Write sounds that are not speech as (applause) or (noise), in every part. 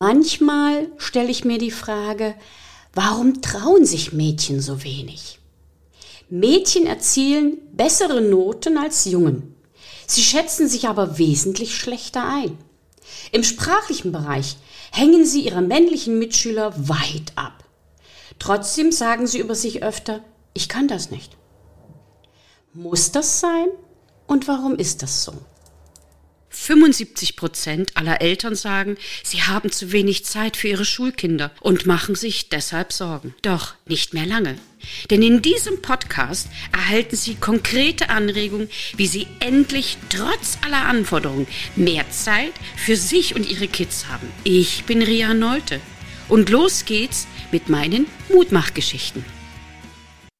Manchmal stelle ich mir die Frage, warum trauen sich Mädchen so wenig? Mädchen erzielen bessere Noten als Jungen. Sie schätzen sich aber wesentlich schlechter ein. Im sprachlichen Bereich hängen sie ihre männlichen Mitschüler weit ab. Trotzdem sagen sie über sich öfter, ich kann das nicht. Muss das sein? Und warum ist das so? 75 Prozent aller Eltern sagen, sie haben zu wenig Zeit für ihre Schulkinder und machen sich deshalb Sorgen. Doch nicht mehr lange. Denn in diesem Podcast erhalten Sie konkrete Anregungen, wie Sie endlich trotz aller Anforderungen mehr Zeit für sich und Ihre Kids haben. Ich bin Ria Neute und los geht's mit meinen Mutmachgeschichten.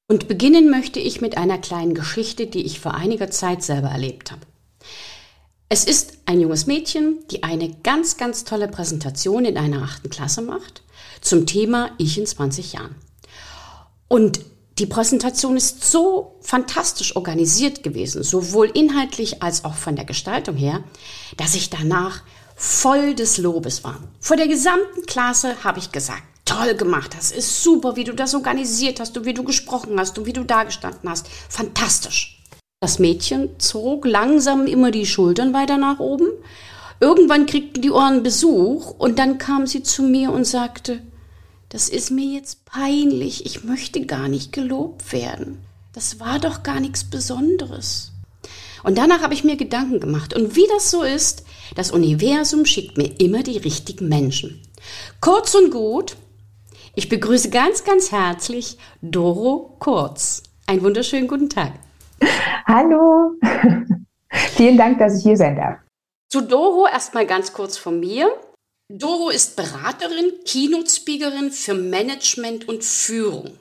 Und beginnen möchte ich mit einer kleinen Geschichte, die ich vor einiger Zeit selber erlebt habe. Es ist ein junges Mädchen, die eine ganz, ganz tolle Präsentation in einer achten Klasse macht zum Thema Ich in 20 Jahren. Und die Präsentation ist so fantastisch organisiert gewesen, sowohl inhaltlich als auch von der Gestaltung her, dass ich danach voll des Lobes war. Vor der gesamten Klasse habe ich gesagt, toll gemacht, das ist super, wie du das organisiert hast und wie du gesprochen hast und wie du dagestanden hast. Fantastisch. Das Mädchen zog langsam immer die Schultern weiter nach oben. Irgendwann kriegten die Ohren Besuch und dann kam sie zu mir und sagte, das ist mir jetzt peinlich, ich möchte gar nicht gelobt werden. Das war doch gar nichts Besonderes. Und danach habe ich mir Gedanken gemacht. Und wie das so ist, das Universum schickt mir immer die richtigen Menschen. Kurz und gut, ich begrüße ganz, ganz herzlich Doro Kurz. Einen wunderschönen guten Tag. (laughs) Hallo, (laughs) vielen Dank, dass ich hier sein darf. Zu Doro erstmal ganz kurz von mir. Doro ist Beraterin, Keynote-Speakerin für Management und Führung.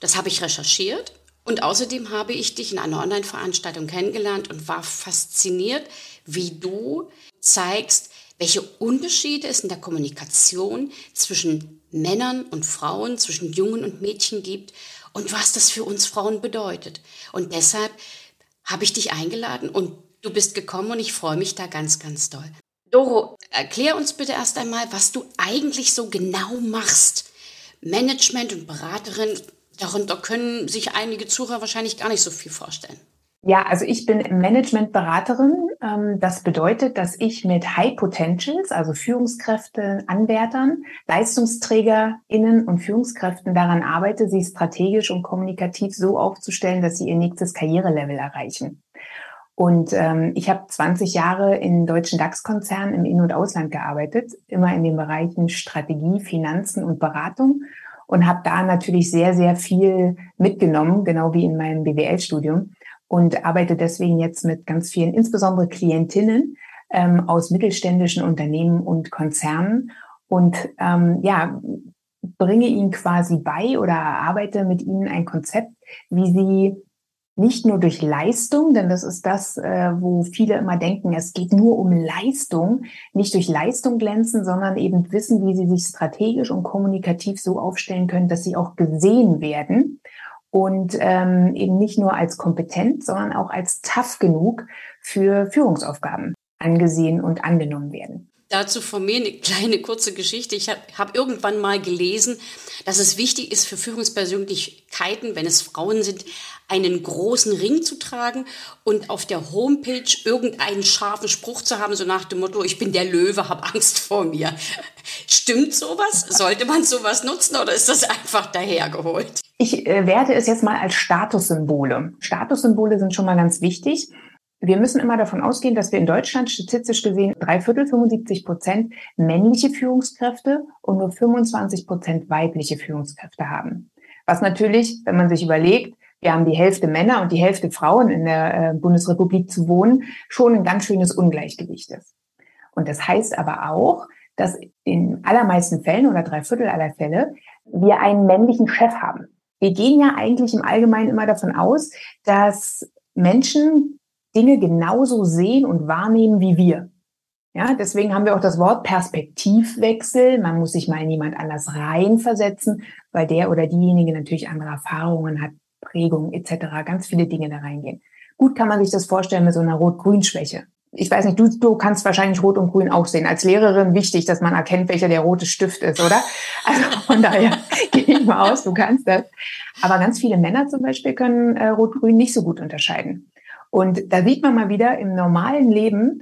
Das habe ich recherchiert und außerdem habe ich dich in einer Online-Veranstaltung kennengelernt und war fasziniert, wie du zeigst, welche Unterschiede es in der Kommunikation zwischen Männern und Frauen, zwischen Jungen und Mädchen gibt und was das für uns Frauen bedeutet. Und deshalb habe ich dich eingeladen und du bist gekommen und ich freue mich da ganz, ganz doll. Doro, erklär uns bitte erst einmal, was du eigentlich so genau machst. Management und Beraterin, darunter können sich einige Zuhörer wahrscheinlich gar nicht so viel vorstellen. Ja, also ich bin Managementberaterin. Ähm, das bedeutet, dass ich mit High Potentials, also Führungskräfte, Anwärtern, LeistungsträgerInnen und Führungskräften daran arbeite, sie strategisch und kommunikativ so aufzustellen, dass sie ihr nächstes Karrierelevel erreichen. Und ähm, ich habe 20 Jahre in deutschen DAX-Konzernen im In- und Ausland gearbeitet, immer in den Bereichen Strategie, Finanzen und Beratung und habe da natürlich sehr, sehr viel mitgenommen, genau wie in meinem BWL-Studium und arbeite deswegen jetzt mit ganz vielen, insbesondere Klientinnen ähm, aus mittelständischen Unternehmen und Konzernen und ähm, ja, bringe ihnen quasi bei oder arbeite mit ihnen ein Konzept, wie sie nicht nur durch Leistung, denn das ist das, äh, wo viele immer denken, es geht nur um Leistung, nicht durch Leistung glänzen, sondern eben wissen, wie sie sich strategisch und kommunikativ so aufstellen können, dass sie auch gesehen werden und ähm, eben nicht nur als kompetent, sondern auch als tough genug für Führungsaufgaben angesehen und angenommen werden. Dazu von mir eine kleine kurze Geschichte. Ich habe hab irgendwann mal gelesen, dass es wichtig ist für Führungspersönlichkeiten, wenn es Frauen sind, einen großen Ring zu tragen und auf der Homepage irgendeinen scharfen Spruch zu haben, so nach dem Motto, ich bin der Löwe, hab Angst vor mir. (laughs) Stimmt sowas? Sollte man sowas nutzen oder ist das einfach dahergeholt? Ich äh, werte es jetzt mal als Statussymbole. Statussymbole sind schon mal ganz wichtig. Wir müssen immer davon ausgehen, dass wir in Deutschland statistisch gesehen drei Viertel, 75 Prozent männliche Führungskräfte und nur 25 Prozent weibliche Führungskräfte haben. Was natürlich, wenn man sich überlegt, wir haben die Hälfte Männer und die Hälfte Frauen in der äh, Bundesrepublik zu wohnen, schon ein ganz schönes Ungleichgewicht ist. Und das heißt aber auch, dass in allermeisten Fällen oder drei Viertel aller Fälle wir einen männlichen Chef haben. Wir gehen ja eigentlich im Allgemeinen immer davon aus, dass Menschen Dinge genauso sehen und wahrnehmen wie wir. Ja, deswegen haben wir auch das Wort Perspektivwechsel. Man muss sich mal in jemand anders reinversetzen, weil der oder diejenige natürlich andere Erfahrungen hat, Prägungen etc., ganz viele Dinge da reingehen. Gut kann man sich das vorstellen mit so einer Rot-Grün-Schwäche. ich weiß nicht, du, du kannst wahrscheinlich Rot und Grün auch sehen. Als Lehrerin wichtig, dass man erkennt, welcher der rote Stift ist, oder? Also von daher (laughs) gehe ich mal aus, du kannst das. Aber ganz viele Männer zum Beispiel können äh, Rot-Grün nicht so gut unterscheiden. Und da sieht man mal wieder, im normalen Leben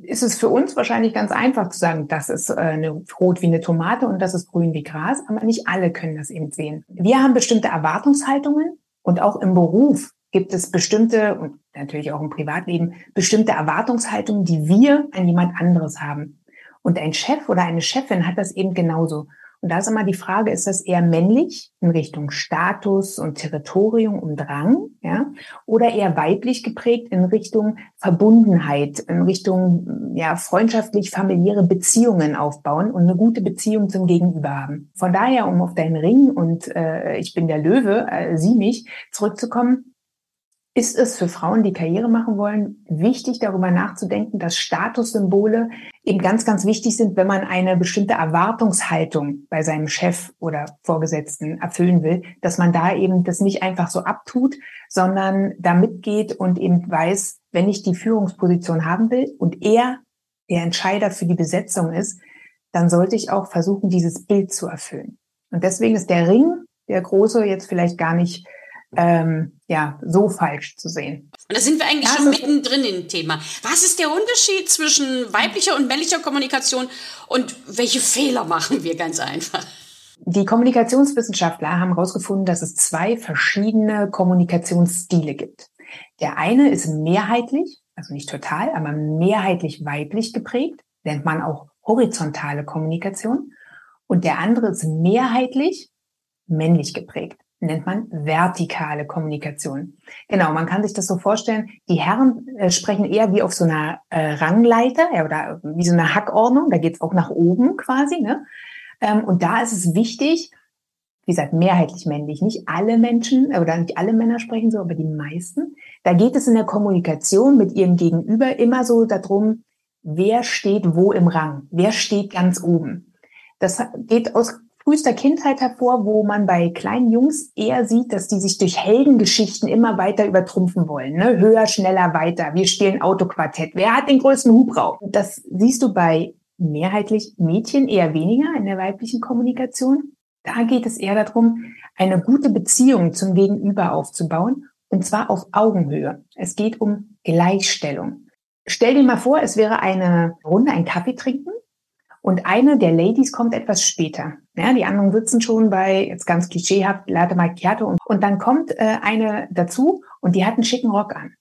ist es für uns wahrscheinlich ganz einfach zu sagen, das ist äh, eine rot wie eine Tomate und das ist grün wie Gras, aber nicht alle können das eben sehen. Wir haben bestimmte Erwartungshaltungen und auch im Beruf gibt es bestimmte und natürlich auch im Privatleben bestimmte Erwartungshaltungen, die wir an jemand anderes haben. Und ein Chef oder eine Chefin hat das eben genauso. Und da ist immer die Frage, ist das eher männlich in Richtung Status und Territorium und Drang, ja, oder eher weiblich geprägt in Richtung Verbundenheit, in Richtung, ja, freundschaftlich familiäre Beziehungen aufbauen und eine gute Beziehung zum Gegenüber haben. Von daher, um auf deinen Ring und äh, ich bin der Löwe, äh, sie mich zurückzukommen, ist es für Frauen, die Karriere machen wollen, wichtig, darüber nachzudenken, dass Statussymbole eben ganz, ganz wichtig sind, wenn man eine bestimmte Erwartungshaltung bei seinem Chef oder Vorgesetzten erfüllen will, dass man da eben das nicht einfach so abtut, sondern da mitgeht und eben weiß, wenn ich die Führungsposition haben will und er der Entscheider für die Besetzung ist, dann sollte ich auch versuchen, dieses Bild zu erfüllen. Und deswegen ist der Ring, der große, jetzt vielleicht gar nicht ähm, ja, so falsch zu sehen. Und da sind wir eigentlich ja, schon mittendrin im Thema. Was ist der Unterschied zwischen weiblicher und männlicher Kommunikation und welche Fehler machen wir ganz einfach? Die Kommunikationswissenschaftler haben herausgefunden, dass es zwei verschiedene Kommunikationsstile gibt. Der eine ist mehrheitlich, also nicht total, aber mehrheitlich weiblich geprägt, nennt man auch horizontale Kommunikation. Und der andere ist mehrheitlich männlich geprägt nennt man vertikale Kommunikation. Genau, man kann sich das so vorstellen, die Herren äh, sprechen eher wie auf so einer äh, Rangleiter ja, oder wie so einer Hackordnung, da geht's auch nach oben quasi. Ne? Ähm, und da ist es wichtig, wie gesagt, mehrheitlich männlich, nicht alle Menschen äh, oder nicht alle Männer sprechen so, aber die meisten. Da geht es in der Kommunikation mit ihrem Gegenüber immer so darum, wer steht wo im Rang, wer steht ganz oben. Das geht aus frühester Kindheit hervor, wo man bei kleinen Jungs eher sieht, dass die sich durch Heldengeschichten immer weiter übertrumpfen wollen. Ne? Höher, schneller, weiter. Wir spielen Autoquartett. Wer hat den größten Hubraum? Das siehst du bei mehrheitlich Mädchen eher weniger in der weiblichen Kommunikation. Da geht es eher darum, eine gute Beziehung zum Gegenüber aufzubauen und zwar auf Augenhöhe. Es geht um Gleichstellung. Stell dir mal vor, es wäre eine Runde, ein Kaffee trinken und eine der Ladies kommt etwas später. Ja, die anderen sitzen schon bei, jetzt ganz klischeehaft, Latte Macchiato. Und, und dann kommt äh, eine dazu und die hat einen schicken Rock an.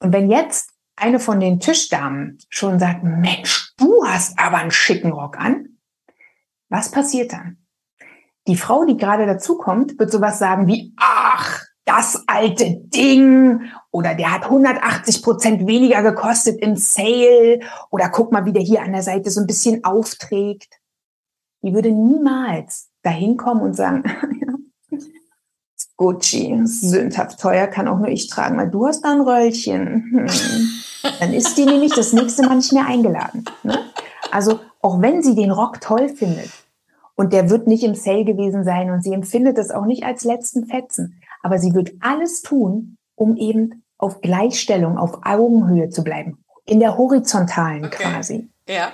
Und wenn jetzt eine von den Tischdamen schon sagt, Mensch, du hast aber einen schicken Rock an, was passiert dann? Die Frau, die gerade dazukommt, wird sowas sagen wie, ach, das alte Ding oder der hat 180 Prozent weniger gekostet im Sale oder guck mal, wie der hier an der Seite so ein bisschen aufträgt. Die würde niemals dahin kommen und sagen, (laughs) Gucci, sündhaft teuer, kann auch nur ich tragen, weil du hast da ein Röllchen. Hm. Dann ist die nämlich das nächste Mal nicht mehr eingeladen. Ne? Also auch wenn sie den Rock toll findet und der wird nicht im Sale gewesen sein und sie empfindet es auch nicht als letzten Fetzen, aber sie wird alles tun, um eben auf Gleichstellung, auf Augenhöhe zu bleiben. In der horizontalen okay. quasi. Ja.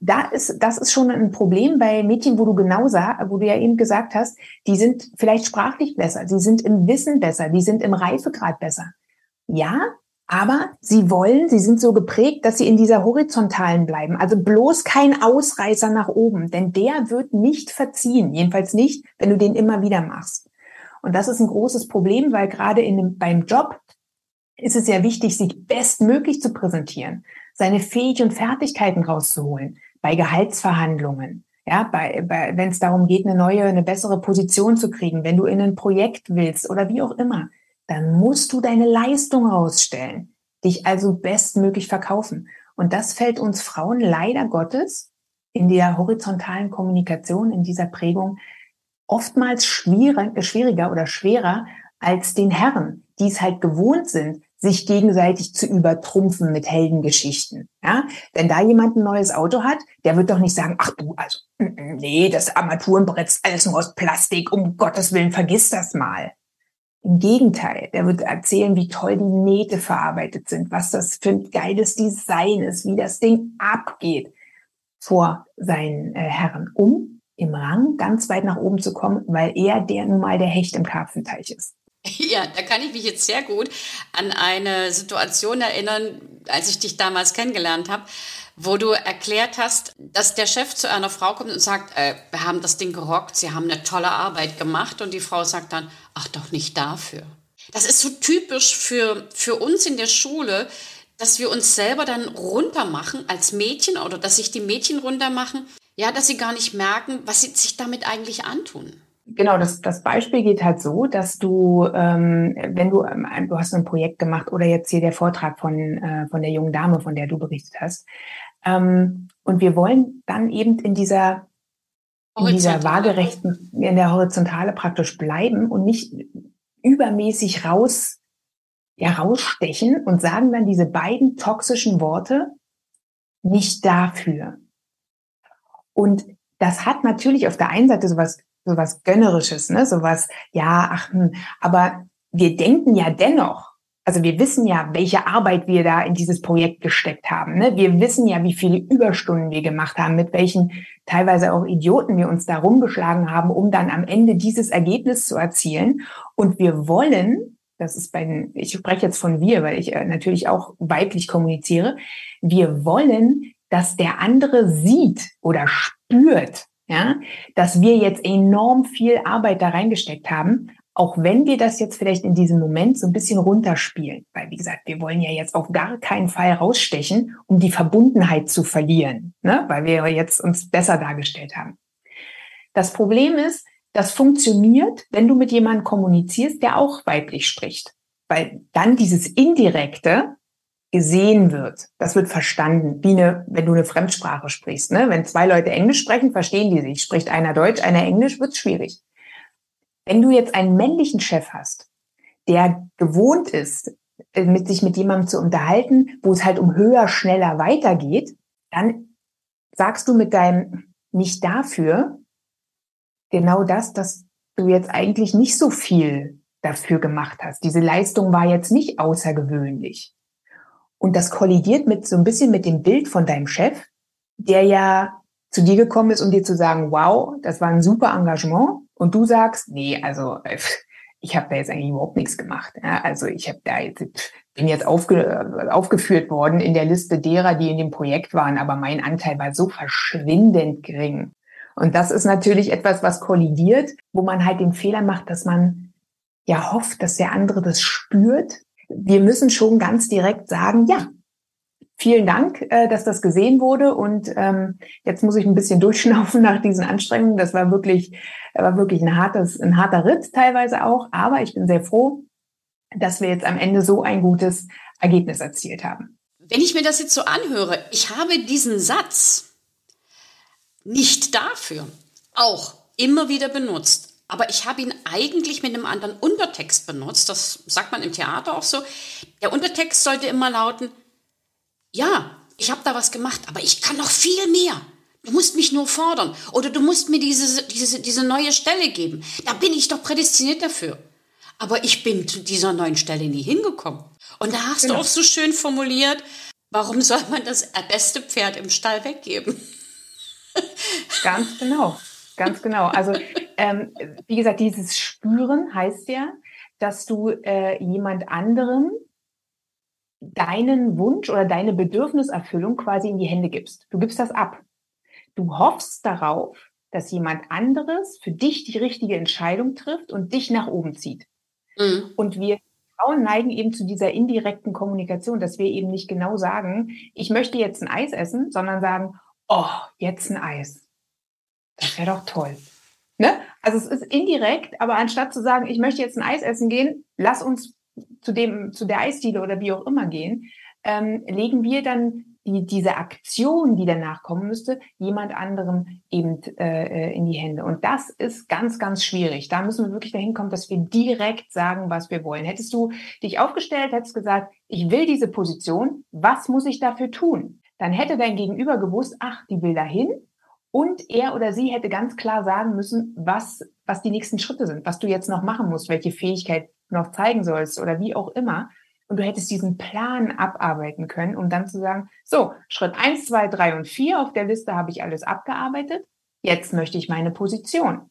Da ist, das ist schon ein Problem bei Mädchen, wo du genau sah, wo du ja eben gesagt hast, die sind vielleicht sprachlich besser, sie sind im Wissen besser, die sind im Reifegrad besser. Ja, aber sie wollen, sie sind so geprägt, dass sie in dieser horizontalen bleiben. Also bloß kein Ausreißer nach oben, denn der wird nicht verziehen. Jedenfalls nicht, wenn du den immer wieder machst. Und das ist ein großes Problem, weil gerade in dem, beim Job ist es ja wichtig, sich bestmöglich zu präsentieren, seine Fähigkeiten und Fertigkeiten rauszuholen bei Gehaltsverhandlungen. Ja, bei, bei, wenn es darum geht, eine neue, eine bessere Position zu kriegen, wenn du in ein Projekt willst oder wie auch immer, dann musst du deine Leistung rausstellen, dich also bestmöglich verkaufen. Und das fällt uns Frauen leider Gottes in der horizontalen Kommunikation, in dieser Prägung oftmals schwieriger, schwieriger oder schwerer als den Herren, die es halt gewohnt sind, sich gegenseitig zu übertrumpfen mit Heldengeschichten. Ja? Wenn da jemand ein neues Auto hat, der wird doch nicht sagen, ach du, also, nee, das Armaturenbrett ist alles nur aus Plastik, um Gottes Willen, vergiss das mal. Im Gegenteil, der wird erzählen, wie toll die Nähte verarbeitet sind, was das für ein geiles Design ist, wie das Ding abgeht vor seinen äh, Herren, um im Rang ganz weit nach oben zu kommen, weil er der nun mal der Hecht im Karpfenteich ist. (laughs) Ja, da kann ich mich jetzt sehr gut an eine Situation erinnern, als ich dich damals kennengelernt habe, wo du erklärt hast, dass der Chef zu einer Frau kommt und sagt, äh, wir haben das Ding gerockt, sie haben eine tolle Arbeit gemacht und die Frau sagt dann, ach doch nicht dafür. Das ist so typisch für, für uns in der Schule, dass wir uns selber dann runtermachen als Mädchen oder dass sich die Mädchen runtermachen, ja, dass sie gar nicht merken, was sie sich damit eigentlich antun. Genau, das, das Beispiel geht halt so, dass du, ähm, wenn du, ähm, du hast ein Projekt gemacht oder jetzt hier der Vortrag von, äh, von der jungen Dame, von der du berichtet hast, ähm, und wir wollen dann eben in dieser, in dieser waagerechten, in der Horizontale praktisch bleiben und nicht übermäßig raus, ja, rausstechen und sagen dann diese beiden toxischen Worte nicht dafür. Und das hat natürlich auf der einen Seite sowas sowas Gönnerisches, ne? Sowas, ja, ach, hm. aber wir denken ja dennoch, also wir wissen ja, welche Arbeit wir da in dieses Projekt gesteckt haben. Ne? Wir wissen ja, wie viele Überstunden wir gemacht haben, mit welchen teilweise auch Idioten wir uns da rumgeschlagen haben, um dann am Ende dieses Ergebnis zu erzielen. Und wir wollen, das ist bei den, ich spreche jetzt von wir, weil ich äh, natürlich auch weiblich kommuniziere, wir wollen, dass der andere sieht oder spürt, ja, dass wir jetzt enorm viel Arbeit da reingesteckt haben, auch wenn wir das jetzt vielleicht in diesem Moment so ein bisschen runterspielen. Weil, wie gesagt, wir wollen ja jetzt auf gar keinen Fall rausstechen, um die Verbundenheit zu verlieren, ne? weil wir jetzt uns besser dargestellt haben. Das Problem ist, das funktioniert, wenn du mit jemandem kommunizierst, der auch weiblich spricht. Weil dann dieses Indirekte, gesehen wird. Das wird verstanden, wie eine, wenn du eine Fremdsprache sprichst. Ne? Wenn zwei Leute Englisch sprechen, verstehen die sich. Spricht einer Deutsch, einer Englisch, wird schwierig. Wenn du jetzt einen männlichen Chef hast, der gewohnt ist, äh, mit sich mit jemandem zu unterhalten, wo es halt um höher, schneller weitergeht, dann sagst du mit deinem nicht dafür genau das, dass du jetzt eigentlich nicht so viel dafür gemacht hast. Diese Leistung war jetzt nicht außergewöhnlich. Und das kollidiert mit so ein bisschen mit dem Bild von deinem Chef, der ja zu dir gekommen ist, um dir zu sagen, wow, das war ein super Engagement. Und du sagst, nee, also äh, ich habe da jetzt eigentlich überhaupt nichts gemacht. Ja, also ich habe da jetzt, bin jetzt aufge, aufgeführt worden in der Liste derer, die in dem Projekt waren, aber mein Anteil war so verschwindend gering. Und das ist natürlich etwas, was kollidiert, wo man halt den Fehler macht, dass man ja hofft, dass der andere das spürt wir müssen schon ganz direkt sagen, ja, vielen Dank, äh, dass das gesehen wurde. Und ähm, jetzt muss ich ein bisschen (laughs) durchschnaufen nach diesen Anstrengungen. Das war wirklich, war wirklich ein hartes, ein harter Ritt teilweise auch. Aber ich bin sehr froh, dass wir jetzt am Ende so ein gutes Ergebnis erzielt haben. Wenn ich mir das jetzt so anhöre, ich habe diesen Satz nicht dafür auch immer wieder benutzt aber ich habe ihn eigentlich mit einem anderen Untertext benutzt. Das sagt man im Theater auch so. Der Untertext sollte immer lauten, ja, ich habe da was gemacht, aber ich kann noch viel mehr. Du musst mich nur fordern oder du musst mir diese, diese, diese neue Stelle geben. Da bin ich doch prädestiniert dafür. Aber ich bin zu dieser neuen Stelle nie hingekommen. Und da hast genau. du auch so schön formuliert, warum soll man das beste Pferd im Stall weggeben? Ganz genau. Ganz genau. Also ähm, wie gesagt, dieses Spüren heißt ja, dass du äh, jemand anderem deinen Wunsch oder deine Bedürfniserfüllung quasi in die Hände gibst. Du gibst das ab. Du hoffst darauf, dass jemand anderes für dich die richtige Entscheidung trifft und dich nach oben zieht. Mhm. Und wir Frauen neigen eben zu dieser indirekten Kommunikation, dass wir eben nicht genau sagen, ich möchte jetzt ein Eis essen, sondern sagen, oh, jetzt ein Eis. Das wäre doch toll. Ne? Also es ist indirekt, aber anstatt zu sagen, ich möchte jetzt ein Eis essen gehen, lass uns zu dem, zu der Eisdiele oder wie auch immer gehen, ähm, legen wir dann die, diese Aktion, die danach kommen müsste, jemand anderem eben äh, in die Hände. Und das ist ganz, ganz schwierig. Da müssen wir wirklich dahin kommen, dass wir direkt sagen, was wir wollen. Hättest du dich aufgestellt, hättest gesagt, ich will diese Position, was muss ich dafür tun? Dann hätte dein Gegenüber gewusst, ach, die will dahin Und er oder sie hätte ganz klar sagen müssen, was, was die nächsten Schritte sind, was du jetzt noch machen musst, welche Fähigkeit noch zeigen sollst oder wie auch immer. Und du hättest diesen Plan abarbeiten können, um dann zu sagen, so, Schritt eins, zwei, drei und vier auf der Liste habe ich alles abgearbeitet. Jetzt möchte ich meine Position.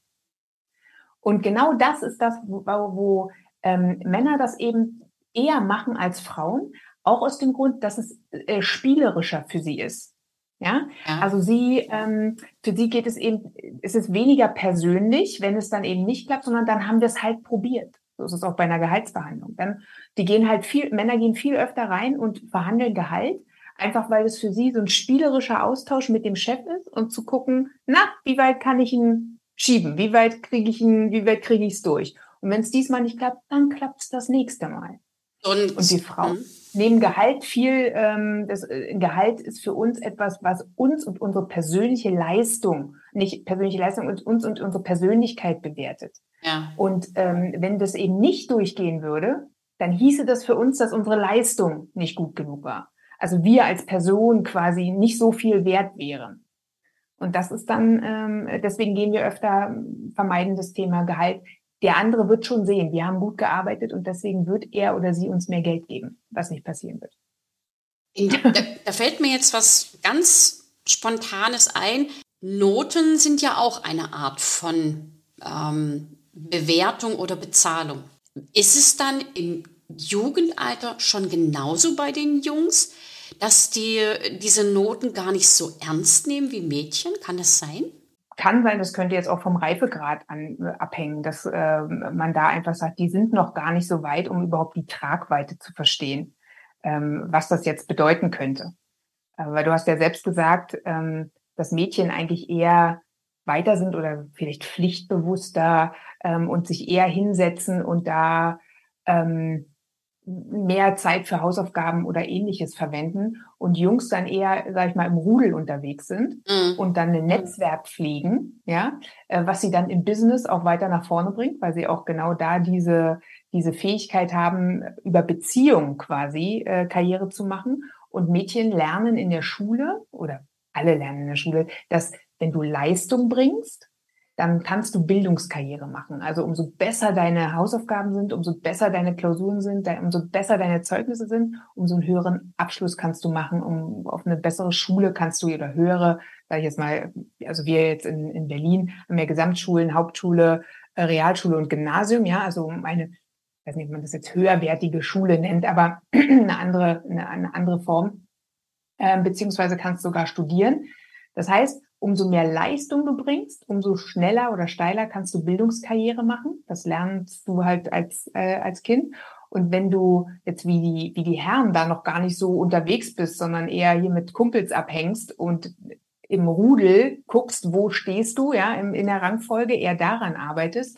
Und genau das ist das, wo, wo ähm, Männer das eben eher machen als Frauen, auch aus dem Grund, dass es äh, spielerischer für sie ist. Ja? ja, also sie, ähm, für sie geht es eben, es ist weniger persönlich, wenn es dann eben nicht klappt, sondern dann haben wir es halt probiert. So ist es auch bei einer Gehaltsverhandlung. Dann, die gehen halt viel, Männer gehen viel öfter rein und verhandeln Gehalt, einfach weil es für sie so ein spielerischer Austausch mit dem Chef ist und zu gucken, na, wie weit kann ich ihn schieben? Wie weit kriege ich ihn, wie weit kriege ich es durch? Und wenn es diesmal nicht klappt, dann klappt es das nächste Mal. Und, und die Frauen hm. Nehmen Gehalt viel, ähm, das äh, Gehalt ist für uns etwas, was uns und unsere persönliche Leistung, nicht persönliche Leistung, uns, uns und unsere Persönlichkeit bewertet. Ja. Und ähm, wenn das eben nicht durchgehen würde, dann hieße das für uns, dass unsere Leistung nicht gut genug war. Also wir als Person quasi nicht so viel wert wären. Und das ist dann, ähm, deswegen gehen wir öfter, vermeiden das Thema Gehalt der andere wird schon sehen, wir haben gut gearbeitet und deswegen wird er oder sie uns mehr Geld geben, was nicht passieren wird. Da, da fällt mir jetzt was ganz Spontanes ein. Noten sind ja auch eine Art von ähm, Bewertung oder Bezahlung. Ist es dann im Jugendalter schon genauso bei den Jungs, dass die diese Noten gar nicht so ernst nehmen wie Mädchen? Kann das sein? Kann sein, das könnte jetzt auch vom Reifegrad an, äh, abhängen, dass äh, man da einfach sagt, die sind noch gar nicht so weit, um überhaupt die Tragweite zu verstehen, ähm, was das jetzt bedeuten könnte. Äh, weil du hast ja selbst gesagt, ähm, dass Mädchen eigentlich eher weiter sind oder vielleicht pflichtbewusster ähm, und sich eher hinsetzen und da ähm, mehr Zeit für Hausaufgaben oder ähnliches verwenden und Jungs dann eher, sag ich mal, im Rudel unterwegs sind mhm. und dann ein Netzwerk pflegen, ja, äh, was sie dann im Business auch weiter nach vorne bringt, weil sie auch genau da diese, diese Fähigkeit haben, über Beziehungen quasi äh, Karriere zu machen. Und Mädchen lernen in der Schule oder alle lernen in der Schule, dass wenn du Leistung bringst, dann kannst du Bildungskarriere machen. Also umso besser deine Hausaufgaben sind, umso besser deine Klausuren sind, umso besser deine Zeugnisse sind, umso einen höheren Abschluss kannst du machen, um auf eine bessere Schule kannst du oder höhere, sage ich jetzt mal, also wir jetzt in, in Berlin haben ja Gesamtschulen, Hauptschule, äh, Realschule und Gymnasium, ja, also eine, ich weiß nicht, ob man das jetzt höherwertige Schule nennt, aber (clears throat) eine andere, eine, eine andere Form, äh, beziehungsweise kannst sogar studieren. Das heißt, umso mehr Leistung du bringst, umso schneller oder steiler kannst du Bildungskarriere machen. Das lernst du halt als, äh, als Kind. Und wenn du jetzt wie die, wie die Herren da noch gar nicht so unterwegs bist, sondern eher hier mit Kumpels abhängst und im Rudel guckst, wo stehst du, ja, in, in der Rangfolge, eher daran arbeitest,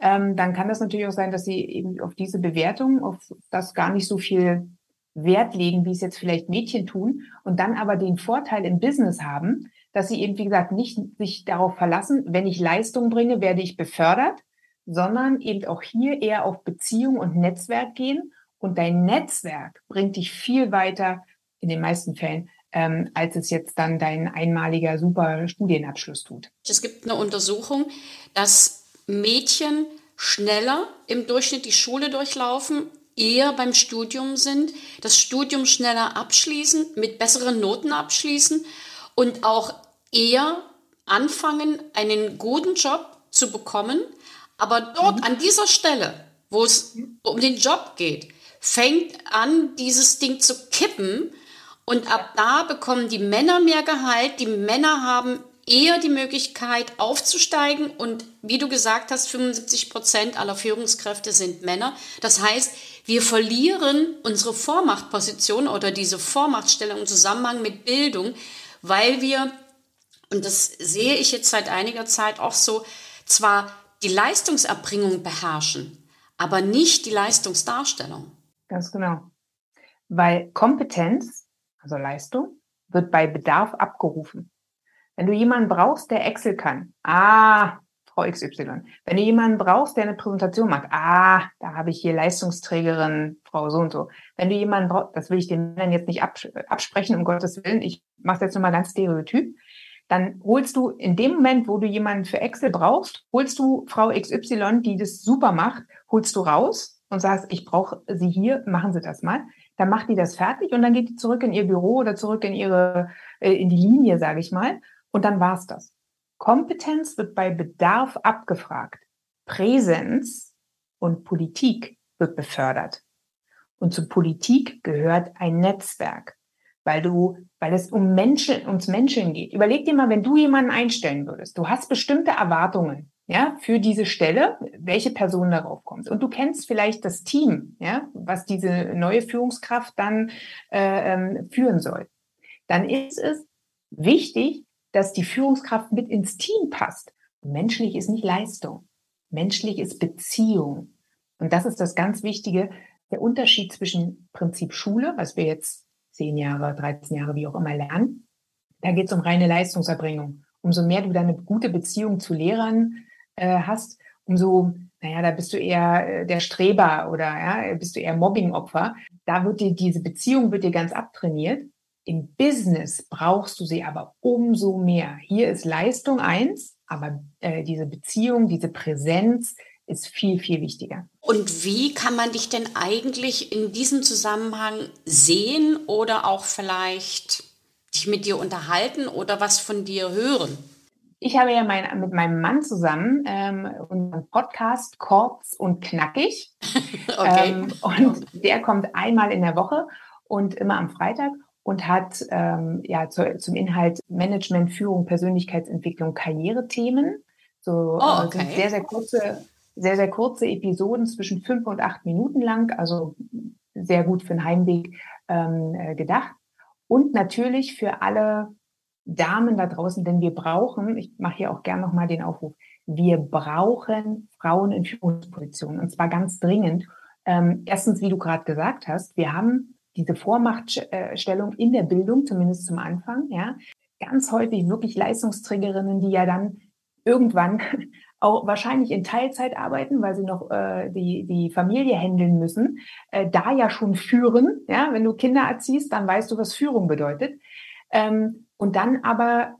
ähm, dann kann das natürlich auch sein, dass sie eben auf diese Bewertung, auf das gar nicht so viel Wert legen, wie es jetzt vielleicht Mädchen tun, und dann aber den Vorteil im Business haben, dass sie eben, wie gesagt, nicht sich darauf verlassen, wenn ich Leistung bringe, werde ich befördert, sondern eben auch hier eher auf Beziehung und Netzwerk gehen. Und dein Netzwerk bringt dich viel weiter, in den meisten Fällen, ähm, als es jetzt dann dein einmaliger super Studienabschluss tut. Es gibt eine Untersuchung, dass Mädchen schneller im Durchschnitt die Schule durchlaufen, eher beim Studium sind, das Studium schneller abschließen, mit besseren Noten abschließen und auch eher anfangen, einen guten Job zu bekommen. Aber dort mhm. an dieser Stelle, wo es um den Job geht, fängt an, dieses Ding zu kippen. Und ab da bekommen die Männer mehr Gehalt. Die Männer haben eher die Möglichkeit aufzusteigen. Und wie du gesagt hast, 75 Prozent aller Führungskräfte sind Männer. Das heißt, wir verlieren unsere Vormachtposition oder diese Vormachtstellung im Zusammenhang mit Bildung, weil wir und das sehe ich jetzt seit einiger Zeit auch so, zwar die Leistungserbringung beherrschen, aber nicht die Leistungsdarstellung. Ganz genau. Weil Kompetenz, also Leistung, wird bei Bedarf abgerufen. Wenn du jemanden brauchst, der Excel kann, ah, Frau XY. Wenn du jemanden brauchst, der eine Präsentation macht, ah, da habe ich hier Leistungsträgerin, Frau so und so. Wenn du jemanden brauchst, das will ich den Männern jetzt nicht absprechen, um Gottes Willen, ich mache jetzt nur mal ganz stereotyp. Dann holst du in dem Moment, wo du jemanden für Excel brauchst, holst du Frau XY, die das super macht, holst du raus und sagst, ich brauche sie hier, machen Sie das mal. Dann macht die das fertig und dann geht die zurück in ihr Büro oder zurück in ihre, äh, in die Linie, sage ich mal. Und dann war's das. Kompetenz wird bei Bedarf abgefragt. Präsenz und Politik wird befördert. Und zu Politik gehört ein Netzwerk, weil du, weil es um Menschen, ums Menschen geht. Überleg dir mal, wenn du jemanden einstellen würdest, du hast bestimmte Erwartungen, ja, für diese Stelle, welche Person darauf kommt. Und du kennst vielleicht das Team, ja, was diese neue Führungskraft dann äh, ähm, führen soll. Dann ist es wichtig, dass die Führungskraft mit ins Team passt. Menschlich ist nicht Leistung. Menschlich ist Beziehung. Und das ist das ganz Wichtige, der Unterschied zwischen Prinzip Schule, was wir jetzt zehn Jahre, 13 Jahre, wie auch immer lernen. Da geht es um reine Leistungserbringung. Umso mehr du da eine gute Beziehung zu Lehrern äh, hast, umso, naja, da bist du eher äh, der Streber oder ja, bist du eher Mobbingopfer. Da wird dir diese Beziehung wird dir ganz abtrainiert. Im Business brauchst du sie aber umso mehr. Hier ist Leistung eins, aber äh, diese Beziehung, diese Präsenz ist viel, viel wichtiger. Und wie kann man dich denn eigentlich in diesem Zusammenhang sehen oder auch vielleicht dich mit dir unterhalten oder was von dir hören? Ich habe ja mein, mit meinem Mann zusammen ähm, unseren Podcast Kurz und Knackig. (laughs) okay. Ähm, und der kommt einmal in der Woche und immer am Freitag und hat ähm, ja zu, zum Inhalt Management, Führung, Persönlichkeitsentwicklung, Karrierethemen. So oh, okay. sind sehr, sehr kurze, sehr, sehr kurze Episoden zwischen fünf und acht Minuten lang, also sehr gut für den Heimweg ähm, äh, gedacht. Und natürlich für alle Damen da draußen, denn wir brauchen, ich mache hier auch gern nochmal den Aufruf, wir brauchen Frauen in Führungspositionen und zwar ganz dringend. Ähm, erstens, wie du gerade gesagt hast, wir haben diese Vormachtstellung in der Bildung, zumindest zum Anfang, ja, ganz häufig wirklich Leistungsträgerinnen, die ja dann irgendwann auch wahrscheinlich in Teilzeit arbeiten, weil sie noch äh, die, die Familie handeln müssen, äh, da ja schon führen. Ja, wenn du Kinder erziehst, dann weißt du, was Führung bedeutet. Ähm, und dann aber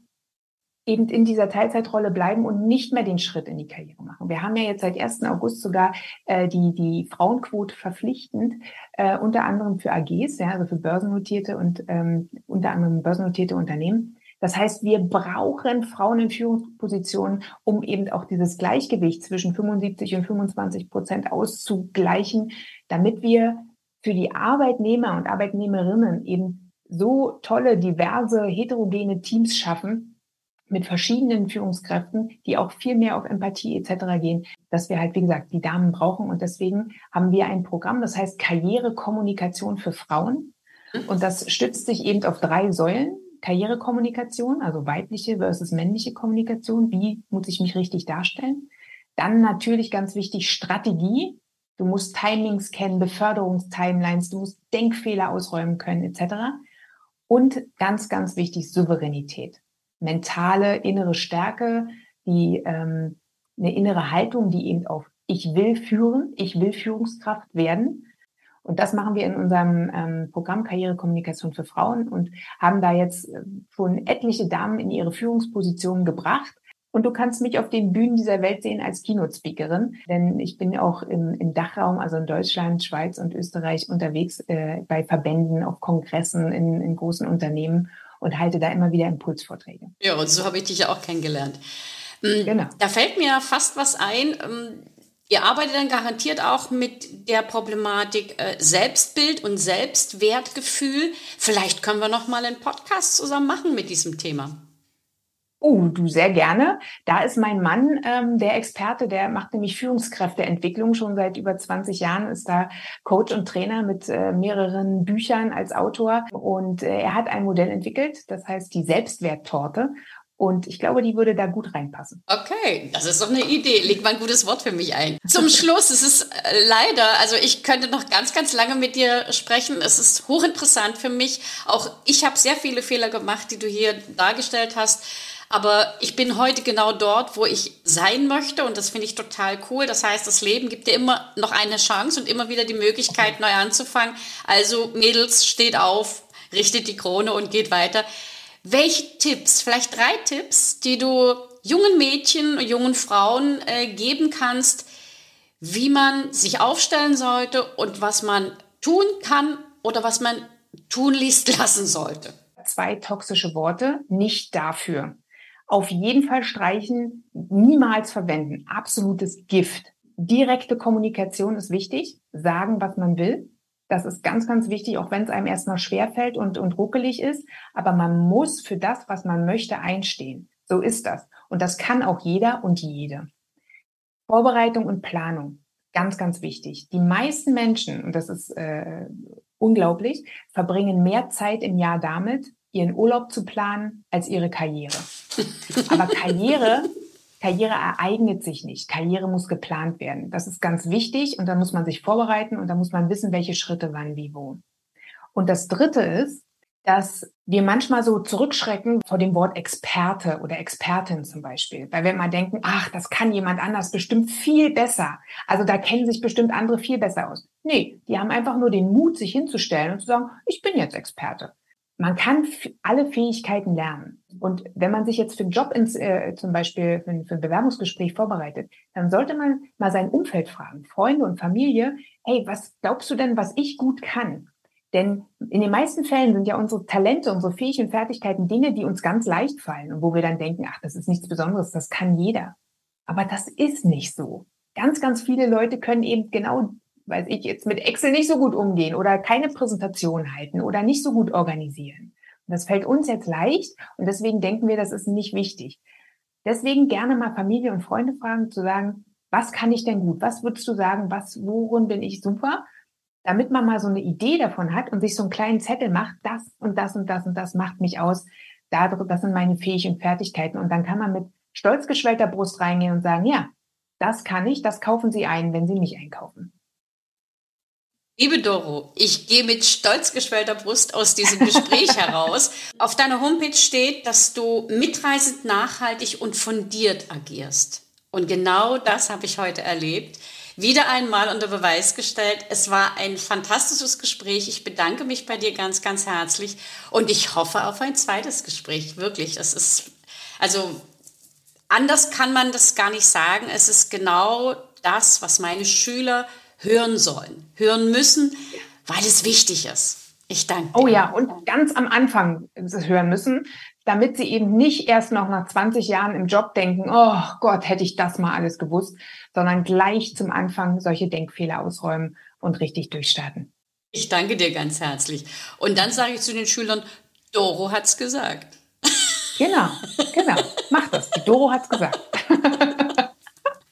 eben in dieser Teilzeitrolle bleiben und nicht mehr den Schritt in die Karriere machen. Wir haben ja jetzt seit 1. August sogar äh, die, die Frauenquote verpflichtend, äh, unter anderem für AGs, ja, also für börsennotierte und ähm, unter anderem börsennotierte Unternehmen. Das heißt, wir brauchen Frauen in Führungspositionen, um eben auch dieses Gleichgewicht zwischen 75 und 25 Prozent auszugleichen, damit wir für die Arbeitnehmer und Arbeitnehmerinnen eben so tolle, diverse, heterogene Teams schaffen, mit verschiedenen Führungskräften, die auch viel mehr auf Empathie etc. gehen, dass wir halt, wie gesagt, die Damen brauchen. Und deswegen haben wir ein Programm, das heißt Karrierekommunikation für Frauen. Und das stützt sich eben auf drei Säulen. Karrierekommunikation, also weibliche versus männliche Kommunikation. Wie muss ich mich richtig darstellen? Dann natürlich ganz wichtig Strategie. Du musst Timings kennen, Beförderungstimelines, du musst Denkfehler ausräumen können etc. Und ganz, ganz wichtig Souveränität mentale innere Stärke, die ähm, eine innere Haltung, die eben auf ich will führen, ich will Führungskraft werden. Und das machen wir in unserem ähm, Programm Karrierekommunikation für Frauen und haben da jetzt äh, schon etliche Damen in ihre Führungspositionen gebracht. Und du kannst mich auf den Bühnen dieser Welt sehen als Keynote-Speakerin, denn ich bin auch im, im Dachraum, also in Deutschland, Schweiz und Österreich unterwegs äh, bei Verbänden, auf Kongressen, in, in großen Unternehmen und halte da immer wieder Impulsvorträge. Ja, und so habe ich dich ja auch kennengelernt. Mm, genau. Da fällt mir fast was ein. Ihr arbeitet dann garantiert auch mit der Problematik äh, Selbstbild und Selbstwertgefühl. Vielleicht können wir noch mal einen Podcast zusammen machen mit diesem Thema. Oh, du sehr gerne. Da ist mein Mann ähm, der Experte, der macht nämlich Führungskräfteentwicklung schon seit über 20 Jahren, ist da Coach und Trainer mit äh, mehreren Büchern als Autor und äh, er hat ein Modell entwickelt, das heißt die Selbstwerttorte. Und ich glaube, die würde da gut reinpassen. Okay, das ist doch eine Idee. Leg mal ein gutes Wort für mich ein. Zum (laughs) Schluss, es ist äh, leider, also ich könnte noch ganz, ganz lange mit dir sprechen. Es ist hochinteressant für mich. Auch ich habe sehr viele Fehler gemacht, die du hier dargestellt hast. Aber ich bin heute genau dort, wo ich sein möchte und das finde ich total cool. Das heißt, das Leben gibt dir immer noch eine Chance und immer wieder die Möglichkeit, neu anzufangen. Also Mädels, steht auf, richtet die Krone und geht weiter. Welche Tipps, vielleicht drei Tipps, die du jungen Mädchen, jungen Frauen äh, geben kannst, wie man sich aufstellen sollte und was man tun kann oder was man tun liest lassen sollte? Zwei toxische Worte, nicht dafür. Auf jeden Fall streichen, niemals verwenden. Absolutes Gift. Direkte Kommunikation ist wichtig. Sagen, was man will. Das ist ganz, ganz wichtig, auch wenn es einem erstmal schwerfällt und, und ruckelig ist. Aber man muss für das, was man möchte, einstehen. So ist das. Und das kann auch jeder und jede. Vorbereitung und Planung. Ganz, ganz wichtig. Die meisten Menschen, und das ist äh, unglaublich, verbringen mehr Zeit im Jahr damit, ihren Urlaub zu planen, als ihre Karriere. (laughs) Aber Karriere, Karriere ereignet sich nicht. Karriere muss geplant werden. Das ist ganz wichtig und da muss man sich vorbereiten und da muss man wissen, welche Schritte wann, wie, wo. Und das dritte ist, dass wir manchmal so zurückschrecken vor dem Wort Experte oder Expertin zum Beispiel, weil wir immer denken, ach, das kann jemand anders bestimmt viel besser. Also da kennen sich bestimmt andere viel besser aus. Nee, die haben einfach nur den Mut, sich hinzustellen und zu sagen, ich bin jetzt Experte. Man kann alle Fähigkeiten lernen. Und wenn man sich jetzt für einen Job ins, äh, zum Beispiel für ein, für ein Bewerbungsgespräch vorbereitet, dann sollte man mal sein Umfeld fragen, Freunde und Familie, hey, was glaubst du denn, was ich gut kann? Denn in den meisten Fällen sind ja unsere Talente, unsere Fähigkeiten, Fertigkeiten Dinge, die uns ganz leicht fallen und wo wir dann denken, ach, das ist nichts Besonderes, das kann jeder. Aber das ist nicht so. Ganz, ganz viele Leute können eben genau, weiß ich jetzt, mit Excel nicht so gut umgehen oder keine Präsentation halten oder nicht so gut organisieren. Und das fällt uns jetzt leicht und deswegen denken wir, das ist nicht wichtig. Deswegen gerne mal Familie und Freunde fragen, zu sagen, was kann ich denn gut? Was würdest du sagen? Was, worin bin ich super? damit man mal so eine Idee davon hat und sich so einen kleinen Zettel macht, das und das und das und das macht mich aus, das sind meine Fähigkeiten und Fertigkeiten. Und dann kann man mit stolz geschwellter Brust reingehen und sagen, ja, das kann ich, das kaufen Sie ein, wenn Sie mich einkaufen. Liebe Doro, ich gehe mit stolz geschwellter Brust aus diesem Gespräch (laughs) heraus. Auf deiner Homepage steht, dass du mitreisend, nachhaltig und fundiert agierst. Und genau das habe ich heute erlebt wieder einmal unter Beweis gestellt. Es war ein fantastisches Gespräch. Ich bedanke mich bei dir ganz, ganz herzlich und ich hoffe auf ein zweites Gespräch. Wirklich, das ist, also anders kann man das gar nicht sagen. Es ist genau das, was meine Schüler hören sollen, hören müssen, weil es wichtig ist. Ich danke. Oh ja, und ganz am Anfang hören müssen, damit sie eben nicht erst noch nach 20 Jahren im Job denken, oh Gott, hätte ich das mal alles gewusst, sondern gleich zum Anfang solche Denkfehler ausräumen und richtig durchstarten. Ich danke dir ganz herzlich. Und dann sage ich zu den Schülern, Doro hat's gesagt. Genau, genau. Mach das. Die Doro hat's gesagt. (laughs)